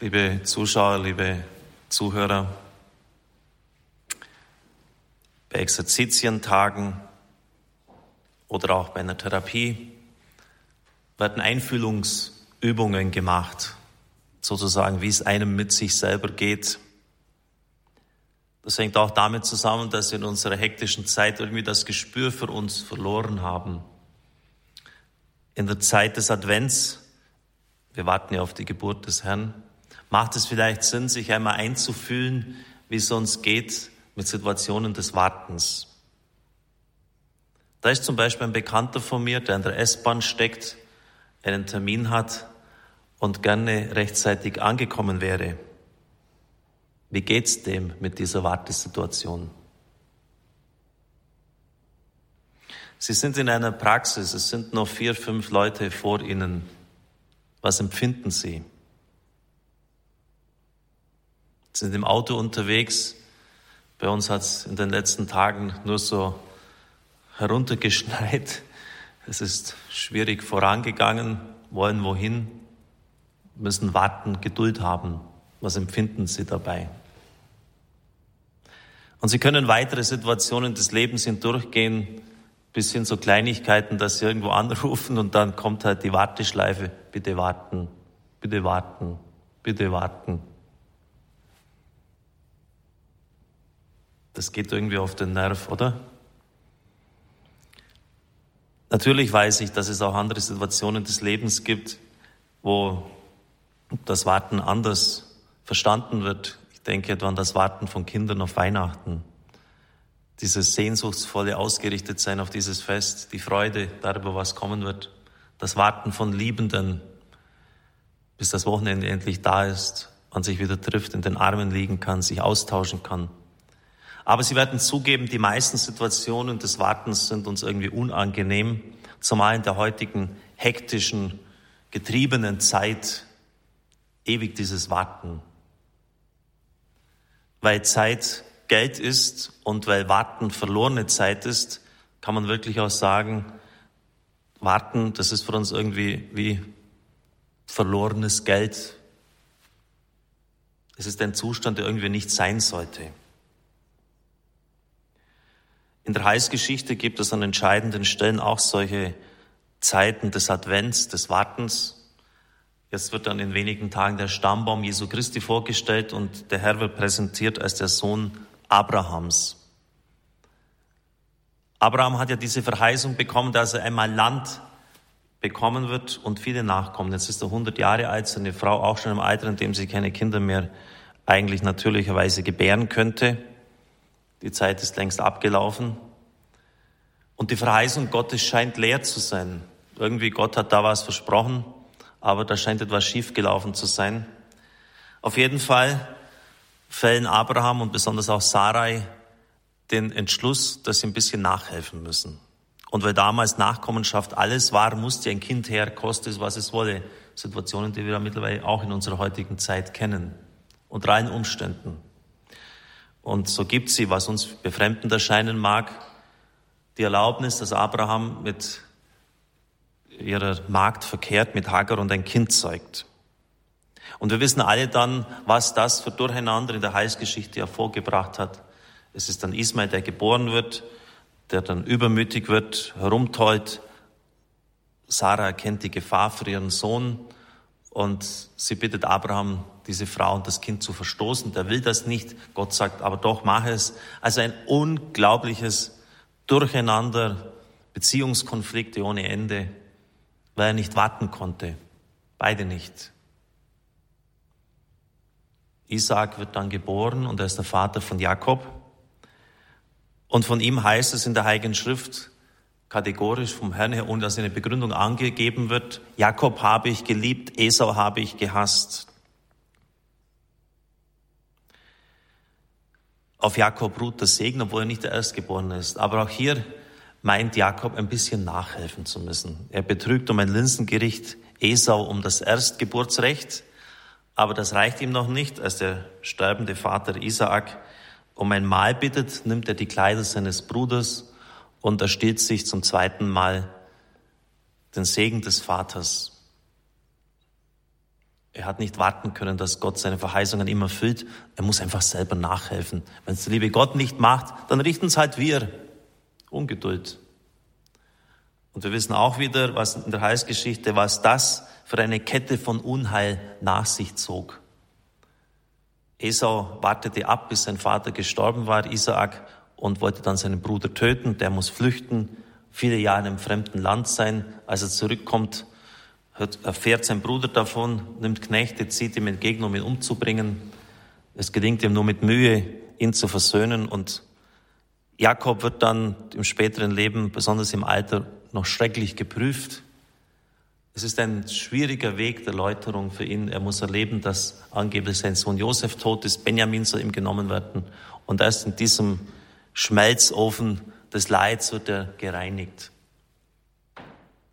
liebe Zuschauer, liebe Zuhörer. Bei Exerzitientagen oder auch bei einer Therapie werden Einfühlungsübungen gemacht, sozusagen, wie es einem mit sich selber geht. Das hängt auch damit zusammen, dass wir in unserer hektischen Zeit irgendwie das Gespür für uns verloren haben. In der Zeit des Advents, wir warten ja auf die Geburt des Herrn, macht es vielleicht Sinn, sich einmal einzufühlen, wie es uns geht mit Situationen des Wartens. Da ist zum Beispiel ein Bekannter von mir, der in der S-Bahn steckt, einen Termin hat und gerne rechtzeitig angekommen wäre. Wie geht's dem mit dieser Wartesituation? Sie sind in einer Praxis, es sind noch vier, fünf Leute vor Ihnen. Was empfinden Sie? Sind im Auto unterwegs. Bei uns hat es in den letzten Tagen nur so heruntergeschneit. Es ist schwierig vorangegangen, wollen wohin, müssen warten, Geduld haben. Was empfinden Sie dabei? Und Sie können weitere Situationen des Lebens hindurchgehen, bis hin zu Kleinigkeiten, dass Sie irgendwo anrufen und dann kommt halt die Warteschleife. Bitte warten, bitte warten, bitte warten. Das geht irgendwie auf den Nerv, oder? Natürlich weiß ich, dass es auch andere Situationen des Lebens gibt, wo das Warten anders verstanden wird. Ich denke etwa an das Warten von Kindern auf Weihnachten. Dieses sehnsuchtsvolle Ausgerichtetsein auf dieses Fest, die Freude darüber, was kommen wird. Das Warten von Liebenden, bis das Wochenende endlich da ist, man sich wieder trifft, in den Armen liegen kann, sich austauschen kann. Aber Sie werden zugeben, die meisten Situationen des Wartens sind uns irgendwie unangenehm, zumal in der heutigen hektischen, getriebenen Zeit ewig dieses Warten. Weil Zeit Geld ist und weil Warten verlorene Zeit ist, kann man wirklich auch sagen, Warten, das ist für uns irgendwie wie verlorenes Geld. Es ist ein Zustand, der irgendwie nicht sein sollte. In der Heilsgeschichte gibt es an entscheidenden Stellen auch solche Zeiten des Advents, des Wartens. Jetzt wird dann in wenigen Tagen der Stammbaum Jesu Christi vorgestellt und der Herr wird präsentiert als der Sohn Abrahams. Abraham hat ja diese Verheißung bekommen, dass er einmal Land bekommen wird und viele Nachkommen. Jetzt ist er 100 Jahre alt, seine Frau auch schon im Alter, in dem sie keine Kinder mehr eigentlich natürlicherweise gebären könnte. Die Zeit ist längst abgelaufen. Und die Verheißung Gottes scheint leer zu sein. Irgendwie Gott hat da was versprochen, aber da scheint etwas schiefgelaufen zu sein. Auf jeden Fall fällen Abraham und besonders auch Sarai den Entschluss, dass sie ein bisschen nachhelfen müssen. Und weil damals Nachkommenschaft alles war, musste ein Kind her, koste es, was es wolle. Situationen, die wir mittlerweile auch in unserer heutigen Zeit kennen. Unter allen Umständen. Und so gibt sie, was uns befremdend erscheinen mag, die Erlaubnis, dass Abraham mit ihrer Magd verkehrt, mit Hagar und ein Kind zeugt. Und wir wissen alle dann, was das für Durcheinander in der Heilsgeschichte hervorgebracht hat. Es ist dann Ismael, der geboren wird, der dann übermütig wird, herumtollt. Sarah erkennt die Gefahr für ihren Sohn und sie bittet Abraham, diese Frau und das Kind zu verstoßen. Der will das nicht. Gott sagt, aber doch mache es. Also ein unglaubliches Durcheinander, Beziehungskonflikte ohne Ende, weil er nicht warten konnte. Beide nicht. Isaac wird dann geboren und er ist der Vater von Jakob. Und von ihm heißt es in der Heiligen Schrift, kategorisch vom Herrn her, ohne dass eine Begründung angegeben wird, Jakob habe ich geliebt, Esau habe ich gehasst. Auf Jakob ruht der Segen, obwohl er nicht der Erstgeborene ist. Aber auch hier meint Jakob ein bisschen nachhelfen zu müssen. Er betrügt um ein Linsengericht Esau um das Erstgeburtsrecht, aber das reicht ihm noch nicht. Als der sterbende Vater Isaak um ein Mahl bittet, nimmt er die Kleider seines Bruders und ersteht sich zum zweiten Mal den Segen des Vaters. Er hat nicht warten können, dass Gott seine Verheißungen immer erfüllt. Er muss einfach selber nachhelfen. Wenn es der liebe Gott nicht macht, dann richten es halt wir. Ungeduld. Und wir wissen auch wieder, was in der Heilsgeschichte, was das für eine Kette von Unheil nach sich zog. Esau wartete ab, bis sein Vater gestorben war, Isaak, und wollte dann seinen Bruder töten. Der muss flüchten, viele Jahre in einem fremden Land sein. Als er zurückkommt, erfährt sein Bruder davon, nimmt Knechte, zieht ihm entgegen, um ihn umzubringen. Es gelingt ihm nur mit Mühe, ihn zu versöhnen und Jakob wird dann im späteren Leben, besonders im Alter, noch schrecklich geprüft. Es ist ein schwieriger Weg der Läuterung für ihn. Er muss erleben, dass angeblich sein Sohn Josef tot ist, Benjamin soll ihm genommen werden. Und erst in diesem Schmelzofen des Leids wird er gereinigt.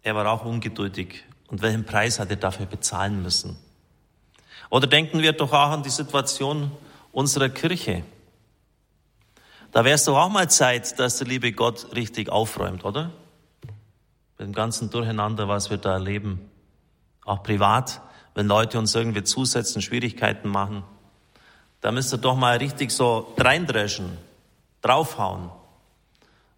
Er war auch ungeduldig und welchen Preis hat er dafür bezahlen müssen? Oder denken wir doch auch an die Situation unserer Kirche. Da wäre es doch auch mal Zeit, dass der liebe Gott richtig aufräumt, oder? Mit dem ganzen Durcheinander, was wir da erleben. Auch privat, wenn Leute uns irgendwie zusetzen, Schwierigkeiten machen. Da müsst ihr doch mal richtig so reindreschen, draufhauen.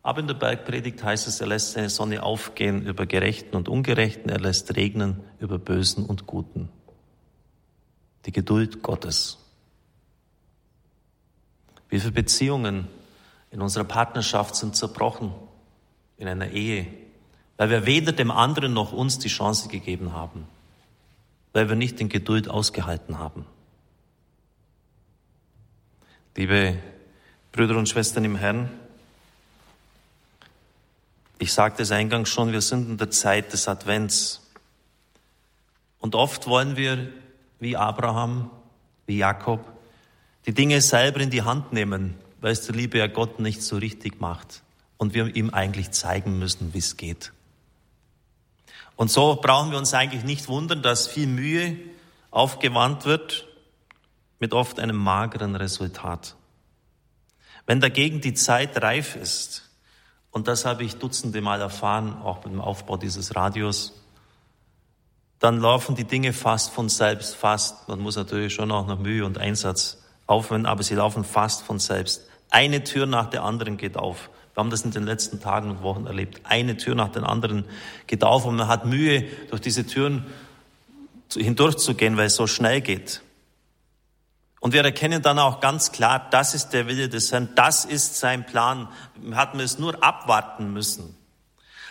Aber in der Bergpredigt heißt es, er lässt seine Sonne aufgehen über Gerechten und Ungerechten, er lässt regnen über Bösen und Guten. Die Geduld Gottes. Wie viele Beziehungen in unserer Partnerschaft sind zerbrochen, in einer Ehe, weil wir weder dem anderen noch uns die Chance gegeben haben, weil wir nicht in Geduld ausgehalten haben. Liebe Brüder und Schwestern im Herrn, ich sagte es eingangs schon, wir sind in der Zeit des Advents. Und oft wollen wir, wie Abraham, wie Jakob, die Dinge selber in die Hand nehmen, weil es der liebe Gott nicht so richtig macht. Und wir ihm eigentlich zeigen müssen, wie es geht. Und so brauchen wir uns eigentlich nicht wundern, dass viel Mühe aufgewandt wird mit oft einem mageren Resultat. Wenn dagegen die Zeit reif ist, und das habe ich dutzende Mal erfahren, auch beim Aufbau dieses Radios. Dann laufen die Dinge fast von selbst, fast. Man muss natürlich schon auch noch Mühe und Einsatz aufwenden, aber sie laufen fast von selbst. Eine Tür nach der anderen geht auf. Wir haben das in den letzten Tagen und Wochen erlebt. Eine Tür nach der anderen geht auf und man hat Mühe, durch diese Türen hindurchzugehen, weil es so schnell geht. Und wir erkennen dann auch ganz klar, das ist der Wille des Herrn, das ist sein Plan. Wir hatten es nur abwarten müssen.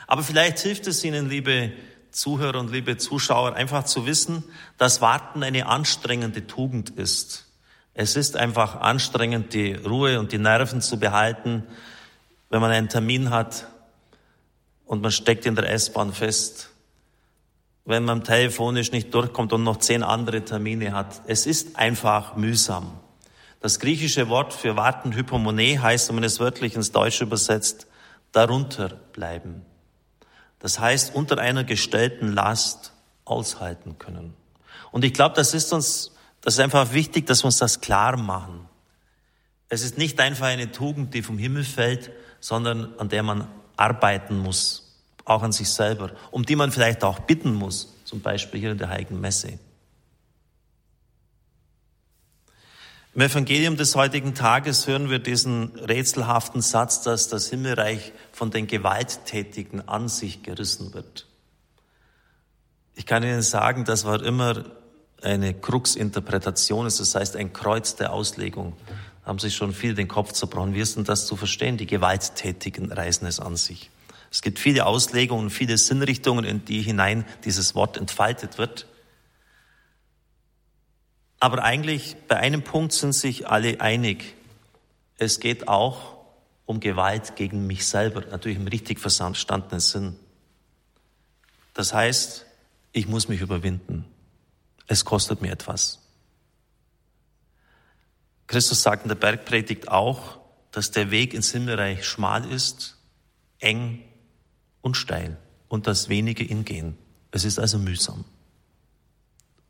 Aber vielleicht hilft es Ihnen, liebe Zuhörer und liebe Zuschauer, einfach zu wissen, dass Warten eine anstrengende Tugend ist. Es ist einfach anstrengend, die Ruhe und die Nerven zu behalten, wenn man einen Termin hat und man steckt in der S-Bahn fest wenn man telefonisch nicht durchkommt und noch zehn andere Termine hat. Es ist einfach mühsam. Das griechische Wort für warten, Hypomone, heißt, wenn man es wörtlich ins Deutsche übersetzt, darunter bleiben. Das heißt, unter einer gestellten Last aushalten können. Und ich glaube, das ist uns, das ist einfach wichtig, dass wir uns das klar machen. Es ist nicht einfach eine Tugend, die vom Himmel fällt, sondern an der man arbeiten muss auch an sich selber, um die man vielleicht auch bitten muss, zum Beispiel hier in der Heiligen Messe. Im Evangelium des heutigen Tages hören wir diesen rätselhaften Satz, dass das Himmelreich von den Gewalttätigen an sich gerissen wird. Ich kann Ihnen sagen, das war immer eine Krux-Interpretation, das heißt ein Kreuz der Auslegung. Da haben sich schon viel den Kopf zerbrochen. Wir sind das zu verstehen, die Gewalttätigen reißen es an sich. Es gibt viele Auslegungen, viele Sinnrichtungen, in die hinein dieses Wort entfaltet wird. Aber eigentlich bei einem Punkt sind sich alle einig. Es geht auch um Gewalt gegen mich selber, natürlich im richtig verstandenen Sinn. Das heißt, ich muss mich überwinden. Es kostet mir etwas. Christus sagt in der Bergpredigt auch, dass der Weg ins Himmelreich schmal ist, eng und steil und das wenige ihn gehen. Es ist also mühsam.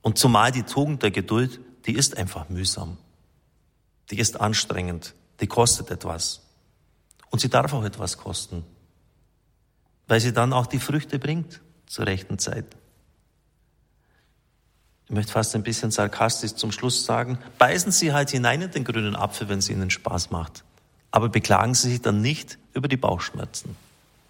Und zumal die Tugend der Geduld, die ist einfach mühsam. Die ist anstrengend. Die kostet etwas. Und sie darf auch etwas kosten. Weil sie dann auch die Früchte bringt zur rechten Zeit. ich möchte fast ein bisschen sarkastisch zum Schluss sagen, beißen Sie halt hinein in den grünen Apfel, wenn es Ihnen Spaß macht. Aber beklagen Sie sich dann nicht über die Bauchschmerzen.